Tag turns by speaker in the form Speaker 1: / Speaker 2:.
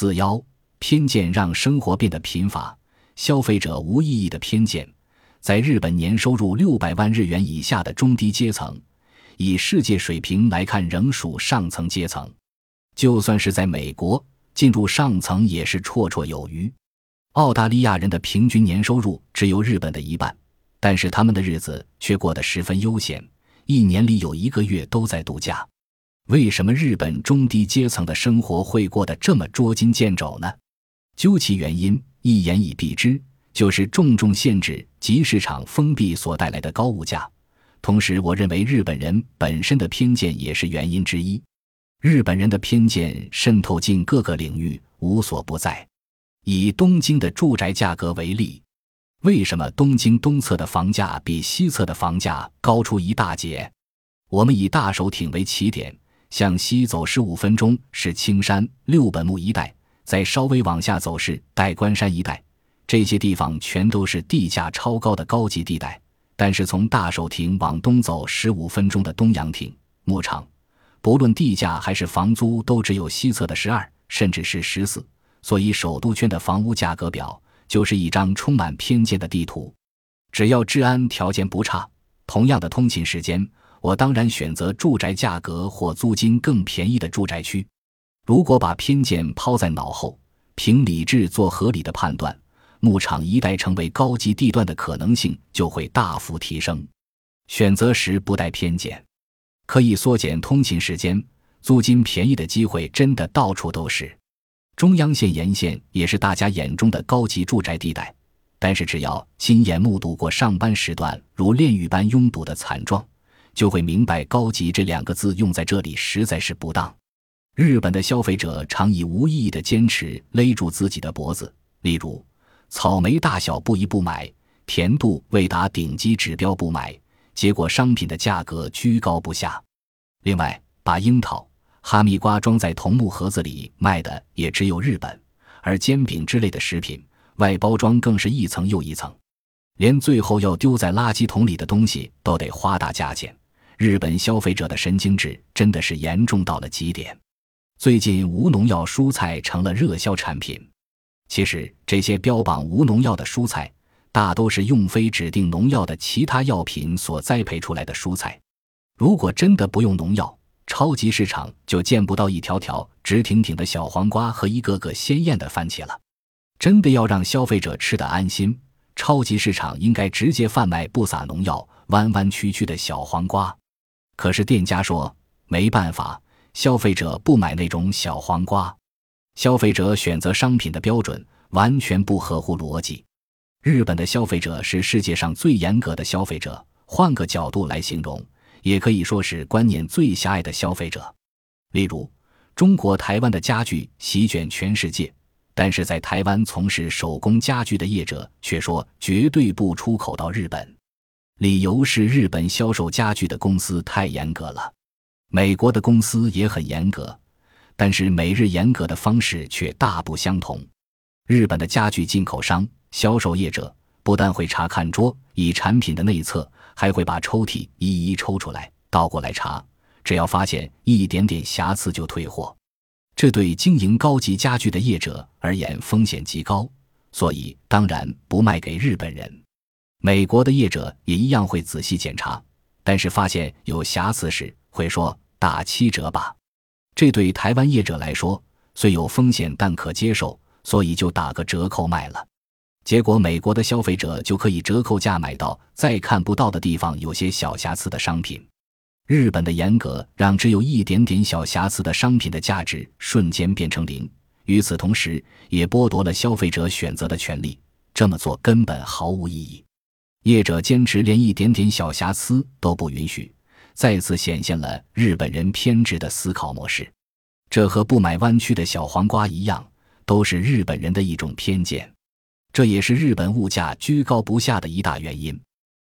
Speaker 1: 四幺偏见让生活变得贫乏，消费者无意义的偏见，在日本年收入六百万日元以下的中低阶层，以世界水平来看仍属上层阶层，就算是在美国进入上层也是绰绰有余。澳大利亚人的平均年收入只有日本的一半，但是他们的日子却过得十分悠闲，一年里有一个月都在度假。为什么日本中低阶层的生活会过得这么捉襟见肘呢？究其原因，一言以蔽之，就是重重限制及市场封闭所带来的高物价。同时，我认为日本人本身的偏见也是原因之一。日本人的偏见渗透进各个领域，无所不在。以东京的住宅价格为例，为什么东京东侧的房价比西侧的房价高出一大截？我们以大手町为起点。向西走十五分钟是青山六本木一带，再稍微往下走是代官山一带，这些地方全都是地价超高的高级地带。但是从大手町往东走十五分钟的东洋町、牧场，不论地价还是房租，都只有西侧的十二，甚至是十四。所以首都圈的房屋价格表就是一张充满偏见的地图。只要治安条件不差，同样的通勤时间。我当然选择住宅价格或租金更便宜的住宅区。如果把偏见抛在脑后，凭理智做合理的判断，牧场一带成为高级地段的可能性就会大幅提升。选择时不带偏见，可以缩减通勤时间，租金便宜的机会真的到处都是。中央线沿线也是大家眼中的高级住宅地带，但是只要亲眼目睹过上班时段如炼狱般拥堵的惨状。就会明白“高级”这两个字用在这里实在是不当。日本的消费者常以无意义的坚持勒住自己的脖子，例如草莓大小不一不买，甜度未达顶级指标不买，结果商品的价格居高不下。另外，把樱桃、哈密瓜装在桐木盒子里卖的也只有日本，而煎饼之类的食品外包装更是一层又一层，连最后要丢在垃圾桶里的东西都得花大价钱。日本消费者的神经质真的是严重到了极点。最近无农药蔬菜成了热销产品。其实这些标榜无农药的蔬菜，大都是用非指定农药的其他药品所栽培出来的蔬菜。如果真的不用农药，超级市场就见不到一条条直挺挺的小黄瓜和一个个鲜艳的番茄了。真的要让消费者吃得安心，超级市场应该直接贩卖不撒农药、弯弯曲曲的小黄瓜。可是店家说没办法，消费者不买那种小黄瓜。消费者选择商品的标准完全不合乎逻辑。日本的消费者是世界上最严格的消费者，换个角度来形容，也可以说是观念最狭隘的消费者。例如，中国台湾的家具席卷全世界，但是在台湾从事手工家具的业者却说绝对不出口到日本。理由是日本销售家具的公司太严格了，美国的公司也很严格，但是美日严格的方式却大不相同。日本的家具进口商、销售业者不但会查看桌椅产品的内侧，还会把抽屉一一抽出来倒过来查，只要发现一点点瑕疵就退货。这对经营高级家具的业者而言风险极高，所以当然不卖给日本人。美国的业者也一样会仔细检查，但是发现有瑕疵时会说打七折吧。这对台湾业者来说虽有风险但可接受，所以就打个折扣卖了。结果美国的消费者就可以折扣价买到再看不到的地方有些小瑕疵的商品。日本的严格让只有一点点小瑕疵的商品的价值瞬间变成零，与此同时也剥夺了消费者选择的权利。这么做根本毫无意义。业者坚持连一点点小瑕疵都不允许，再次显现了日本人偏执的思考模式。这和不买弯曲的小黄瓜一样，都是日本人的一种偏见。这也是日本物价居高不下的一大原因。